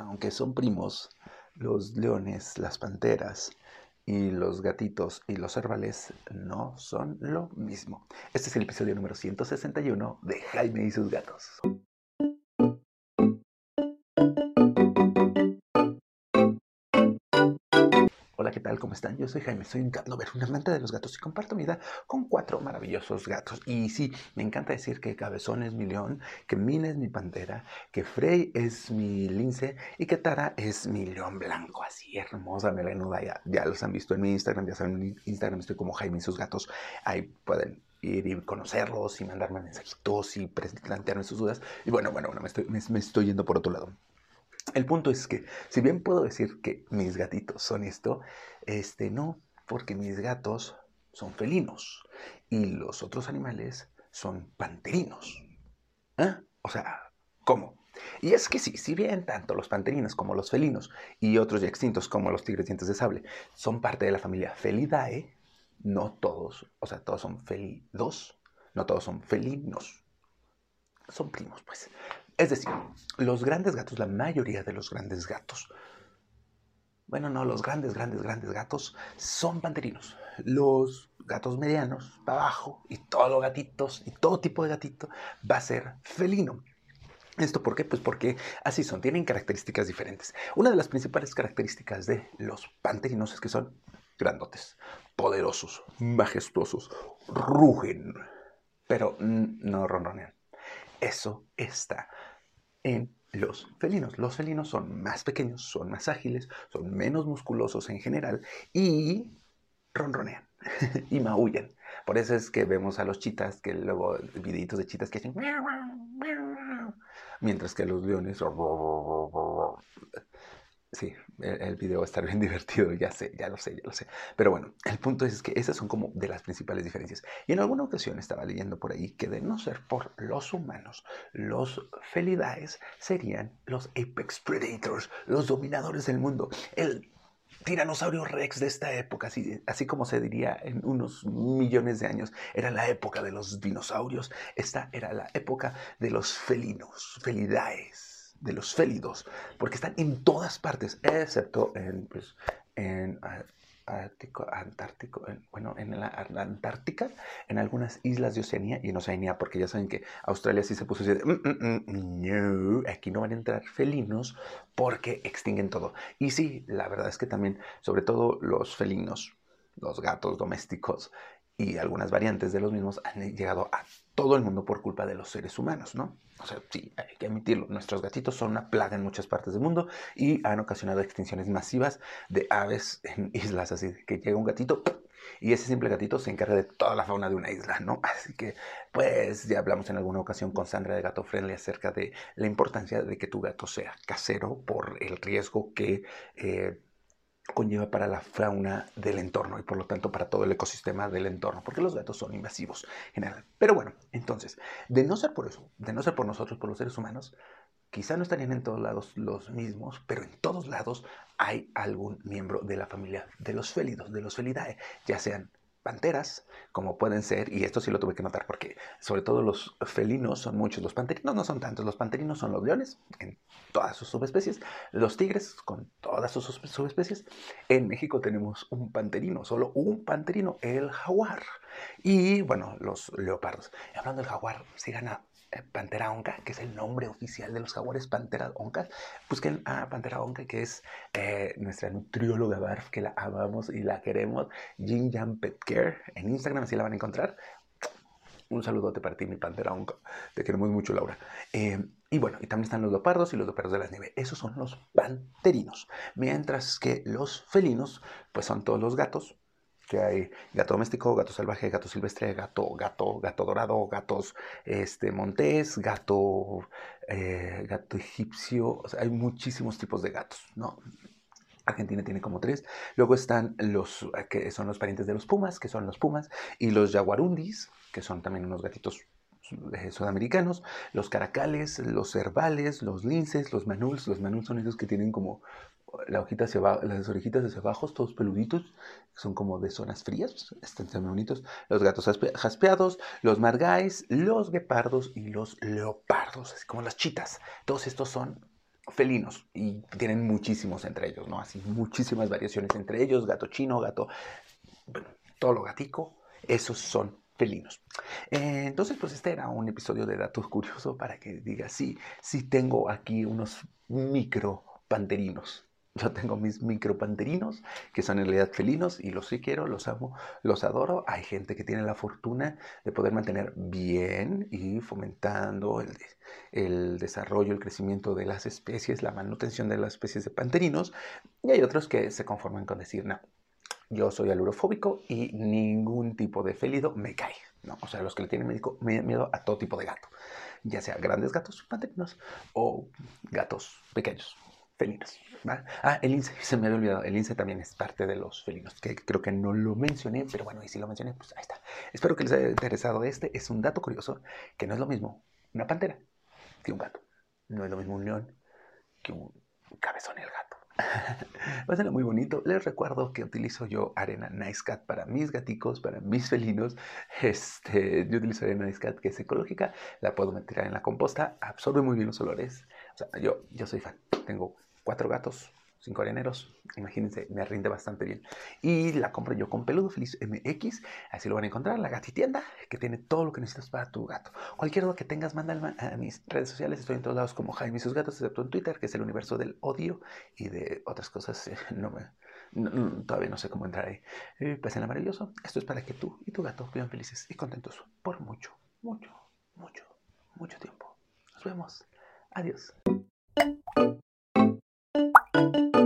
aunque son primos, los leones, las panteras y los gatitos y los cervales no son lo mismo. Este es el episodio número 161 de Jaime y sus gatos. ¿Cómo están? Yo soy Jaime, soy un cat lover, un amante de los gatos y comparto mi vida con cuatro maravillosos gatos. Y sí, me encanta decir que Cabezón es mi león, que Mina es mi pantera, que Frey es mi lince y que Tara es mi león blanco, así hermosa, melenuda. Ya, ya los han visto en mi Instagram, ya saben, en Instagram estoy como Jaime y sus gatos. Ahí pueden ir y conocerlos y mandarme mensajitos y plantearme sus dudas. Y bueno, bueno, bueno me, estoy, me estoy yendo por otro lado. El punto es que, si bien puedo decir que mis gatitos son esto, este no, porque mis gatos son felinos y los otros animales son panterinos. ¿Eh? O sea, ¿cómo? Y es que sí, si bien tanto los panterinos como los felinos y otros ya extintos como los tigres dientes de sable son parte de la familia Felidae, no todos, o sea, todos son felidos, no todos son felinos. Son primos, pues. Es decir, los grandes gatos, la mayoría de los grandes gatos, bueno, no, los grandes, grandes, grandes gatos son panterinos. Los gatos medianos, para abajo, y todos los gatitos, y todo tipo de gatito, va a ser felino. ¿Esto por qué? Pues porque así son, tienen características diferentes. Una de las principales características de los panterinos es que son grandotes, poderosos, majestuosos, rugen, pero no ronronean. Eso está en los felinos. Los felinos son más pequeños, son más ágiles, son menos musculosos en general y ronronean y maullan. Por eso es que vemos a los chitas, que luego videitos de chitas que hacen mientras que los leones Sí, el, video va a estar bien divertido, ya sé, ya lo sé, ya lo sé. Pero bueno, el punto es que esas son como de las principales diferencias. Y en alguna ocasión estaba leyendo por ahí que de no ser por los humanos, los felidaes serían los apex predators, los dominadores del mundo. El tiranosaurio rex de esta época, así, como se diría en unos millones de años, era la época de los dinosaurios. Esta era la época de los felinos, felidaes de los félidos, porque están en todas partes, excepto en, pues, en Ártico, Antártico, bueno, en la, Antártica, en algunas islas de Oceanía y en Oceanía, porque ya saben que Australia sí se puso así de, mm, mm, mm, no, aquí no van a entrar felinos porque extinguen todo. Y sí, la verdad es que también, sobre todo los felinos, los gatos domésticos y algunas variantes de los mismos han llegado a todo el mundo por culpa de los seres humanos, ¿no? O sea, sí, hay que admitirlo, nuestros gatitos son una plaga en muchas partes del mundo y han ocasionado extinciones masivas de aves en islas, así que llega un gatito y ese simple gatito se encarga de toda la fauna de una isla, ¿no? Así que, pues, ya hablamos en alguna ocasión con Sandra de Gato Friendly acerca de la importancia de que tu gato sea casero por el riesgo que... Eh, conlleva para la fauna del entorno y por lo tanto para todo el ecosistema del entorno, porque los gatos son invasivos en general. Pero bueno, entonces, de no ser por eso, de no ser por nosotros, por los seres humanos, quizá no estarían en todos lados los mismos, pero en todos lados hay algún miembro de la familia de los félidos, de los felidae, ya sean panteras, como pueden ser, y esto sí lo tuve que notar porque sobre todo los felinos son muchos, los panterinos no son tantos, los panterinos son los leones en todas sus subespecies, los tigres con todas sus subespecies. En México tenemos un panterino, solo un panterino, el jaguar. Y bueno, los leopardos. hablando del jaguar, sigan a eh, Pantera Onca, que es el nombre oficial de los jaguares Pantera Onca. Busquen a Pantera Onca, que es eh, nuestra nutrióloga Barf, que la amamos y la queremos. Jin Jan Pet Care. En Instagram así la van a encontrar. Un saludote para ti, mi Pantera Onca. Te queremos mucho, Laura. Eh, y bueno, y también están los leopardos y los leopardos de las nieves. Esos son los panterinos. Mientras que los felinos, pues son todos los gatos, que hay gato doméstico, gato salvaje, gato silvestre, gato, gato, gato dorado, gatos este, montés, gato, eh, gato egipcio, hay muchísimos tipos de gatos, ¿no? Argentina tiene como tres. Luego están los que son los parientes de los pumas, que son los pumas, y los jaguarundis, que son también unos gatitos eh, sudamericanos, los caracales, los cervales, los linces, los manuls. Los manuls son esos que tienen como la hojita hacia las orejitas hacia abajo, todos peluditos, son como de zonas frías, están muy bonitos. Los gatos jaspeados, los margáis, los guepardos y los leopardos, así como las chitas. Todos estos son felinos y tienen muchísimos entre ellos, ¿no? Así muchísimas variaciones entre ellos, gato chino, gato, todo lo gatico, esos son felinos. Eh, entonces, pues este era un episodio de datos curiosos para que diga, sí, sí tengo aquí unos micro panterinos. Yo tengo mis micropanterinos, que son en realidad felinos, y los sí quiero, los amo, los adoro. Hay gente que tiene la fortuna de poder mantener bien y fomentando el, el desarrollo, el crecimiento de las especies, la manutención de las especies de panterinos. Y hay otros que se conforman con decir, no, yo soy alurofóbico y ningún tipo de felido me cae. ¿no? O sea, los que le tienen miedo a todo tipo de gato, ya sea grandes gatos panterinos o gatos pequeños, felinos. Ah, el lince, se me había olvidado. El lince también es parte de los felinos, que creo que no lo mencioné, pero bueno, y si lo mencioné, pues ahí está. Espero que les haya interesado este. Es un dato curioso que no es lo mismo una pantera que un gato. No es lo mismo un león que un cabezón el gato. Ser muy bonito. Les recuerdo que utilizo yo arena Nice Cat para mis gaticos, para mis felinos. Este, yo utilizo arena Nice Cat que es ecológica. La puedo meter en la composta. Absorbe muy bien los olores. O sea, yo, yo soy fan. Tengo cuatro gatos, cinco areneros. Imagínense, me rinde bastante bien. Y la compro yo con Peludo Feliz MX. Así lo van a encontrar en la gatitienda, que tiene todo lo que necesitas para tu gato. Cualquier duda que tengas, mándala a mis redes sociales. Estoy en todos lados como Jaime y sus gatos, excepto en Twitter, que es el universo del odio y de otras cosas. Eh, no me, todavía no sé cómo entrar ahí. Eh, la maravilloso. Esto es para que tú y tu gato vivan felices y contentos por mucho, mucho, mucho, mucho tiempo. Nos vemos. Adiós. Thank you.